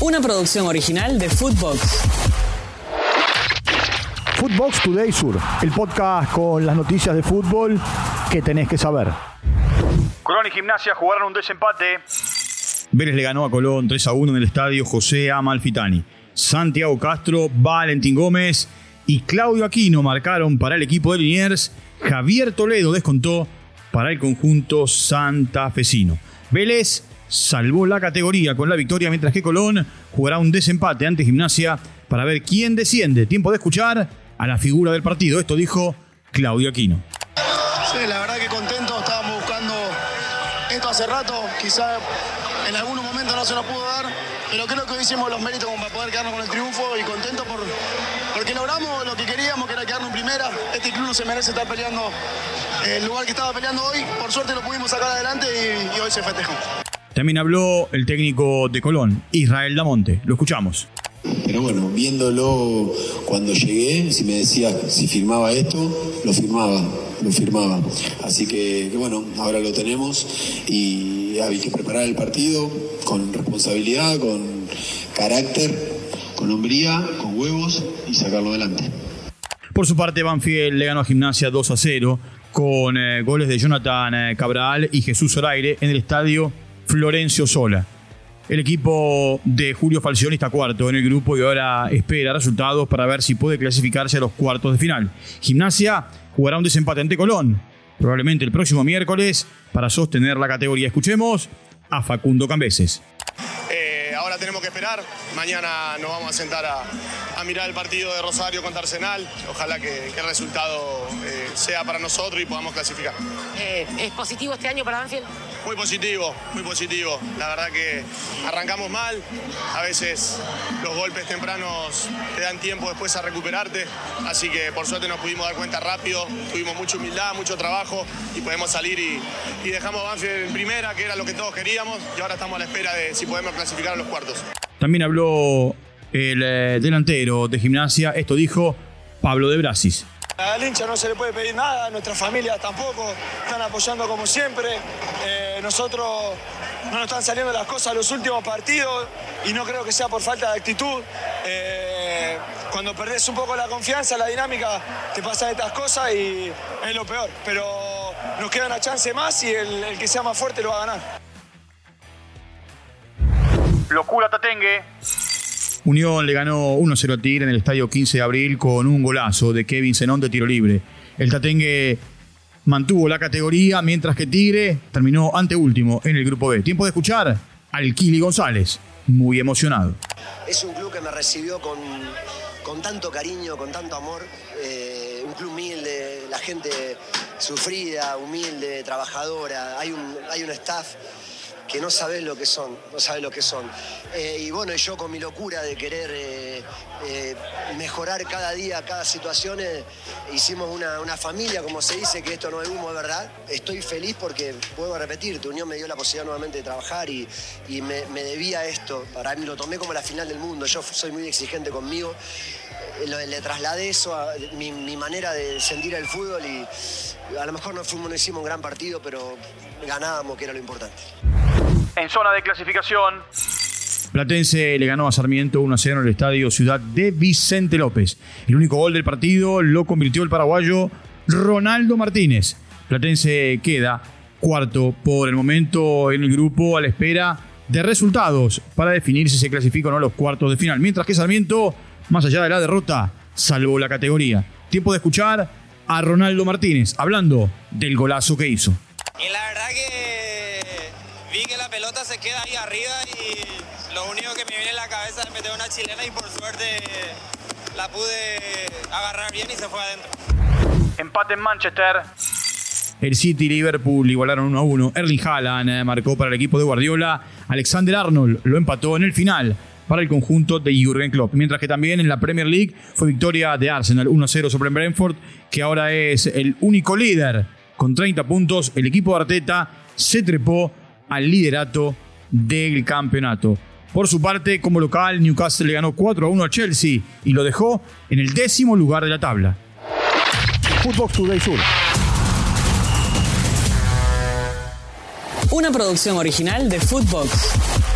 Una producción original de Footbox. Footbox Today Sur, el podcast con las noticias de fútbol que tenés que saber. Colón y Gimnasia jugaron un desempate. Vélez le ganó a Colón 3 a 1 en el estadio José Amalfitani. Santiago Castro, Valentín Gómez y Claudio Aquino marcaron para el equipo de Liniers. Javier Toledo descontó para el conjunto santafesino. Vélez salvó la categoría con la victoria, mientras que Colón jugará un desempate ante Gimnasia para ver quién desciende. Tiempo de escuchar a la figura del partido. Esto dijo Claudio Aquino. Sí, la verdad que contento, estábamos buscando esto hace rato, quizá en algunos momentos no se nos pudo dar, pero creo que hoy hicimos los méritos para poder quedarnos con el triunfo y contento por, porque logramos lo que queríamos, que era quedarnos en primera. Este club no se merece estar peleando el lugar que estaba peleando hoy, por suerte lo pudimos sacar adelante y, y hoy se festejó. También habló el técnico de Colón, Israel Damonte. Lo escuchamos. Pero bueno, viéndolo cuando llegué, si me decía si firmaba esto, lo firmaba, lo firmaba. Así que, que bueno, ahora lo tenemos y hay que preparar el partido con responsabilidad, con carácter, con hombría, con huevos y sacarlo adelante. Por su parte, Banfield le ganó a Gimnasia 2 a 0 con eh, goles de Jonathan eh, Cabral y Jesús Zoraire en el estadio Florencio Sola. El equipo de Julio Falcioni está cuarto en el grupo y ahora espera resultados para ver si puede clasificarse a los cuartos de final. Gimnasia jugará un desempate ante Colón, probablemente el próximo miércoles, para sostener la categoría. Escuchemos a Facundo Cambeses. Eh, ahora tenemos que esperar. Mañana nos vamos a sentar a, a mirar el partido de Rosario contra Arsenal. Ojalá que, que el resultado eh, sea para nosotros y podamos clasificar. Eh, ¿Es positivo este año para Banfield? Muy positivo, muy positivo. La verdad que arrancamos mal. A veces los golpes tempranos te dan tiempo después a recuperarte. Así que por suerte nos pudimos dar cuenta rápido. Tuvimos mucha humildad, mucho trabajo y podemos salir y, y dejamos a Banfield en primera, que era lo que todos queríamos. Y ahora estamos a la espera de si podemos clasificar a los cuartos. También habló el eh, delantero de gimnasia. Esto dijo Pablo de Brasis. Al hincha no se le puede pedir nada, a nuestra familia tampoco, están apoyando como siempre. Eh, nosotros no nos están saliendo las cosas los últimos partidos y no creo que sea por falta de actitud. Eh, cuando perdés un poco la confianza, la dinámica, te pasan estas cosas y es lo peor. Pero nos queda una chance más y el, el que sea más fuerte lo va a ganar. Locura Tatengue. Unión le ganó 1-0 a Tigre en el estadio 15 de abril con un golazo de Kevin Zenón de tiro libre. El Tatengue mantuvo la categoría mientras que Tigre terminó anteúltimo en el grupo B. Tiempo de escuchar al Kili González, muy emocionado. Es un club que me recibió con, con tanto cariño, con tanto amor. Eh, un club humilde, la gente sufrida, humilde, trabajadora. Hay un, hay un staff que no sabes lo que son, no sabes lo que son. Eh, y bueno, yo con mi locura de querer eh, eh, mejorar cada día, cada situación, hicimos una, una, familia, como se dice, que esto no es humo, ¿verdad? Estoy feliz porque, puedo repetir, tu unión me dio la posibilidad nuevamente de trabajar y, y me, me, debía esto. Para mí lo tomé como la final del mundo, yo soy muy exigente conmigo. Le, le trasladé eso a mi, mi, manera de sentir el fútbol y a lo mejor no, fuimos, no hicimos un gran partido, pero ganábamos, que era lo importante. En zona de clasificación. Platense le ganó a Sarmiento 1 0 en el estadio Ciudad de Vicente López. El único gol del partido lo convirtió el paraguayo Ronaldo Martínez. Platense queda cuarto por el momento en el grupo a la espera de resultados para definir si se clasifica o no a los cuartos de final. Mientras que Sarmiento, más allá de la derrota, salvó la categoría. Tiempo de escuchar a Ronaldo Martínez hablando del golazo que hizo. Y la pelota se queda ahí arriba y lo único que me viene en la cabeza es meter una chilena y por suerte la pude agarrar bien y se fue adentro. Empate en Manchester. El City y Liverpool igualaron 1 a 1. Erling Haaland eh, marcó para el equipo de Guardiola. Alexander Arnold lo empató en el final para el conjunto de Jürgen Klopp. Mientras que también en la Premier League fue victoria de Arsenal 1 a 0 sobre Brentford, que ahora es el único líder con 30 puntos. El equipo de Arteta se trepó al liderato del campeonato. Por su parte, como local, Newcastle le ganó 4 a 1 a Chelsea y lo dejó en el décimo lugar de la tabla. Footbox Today Sur. Una producción original de Footbox.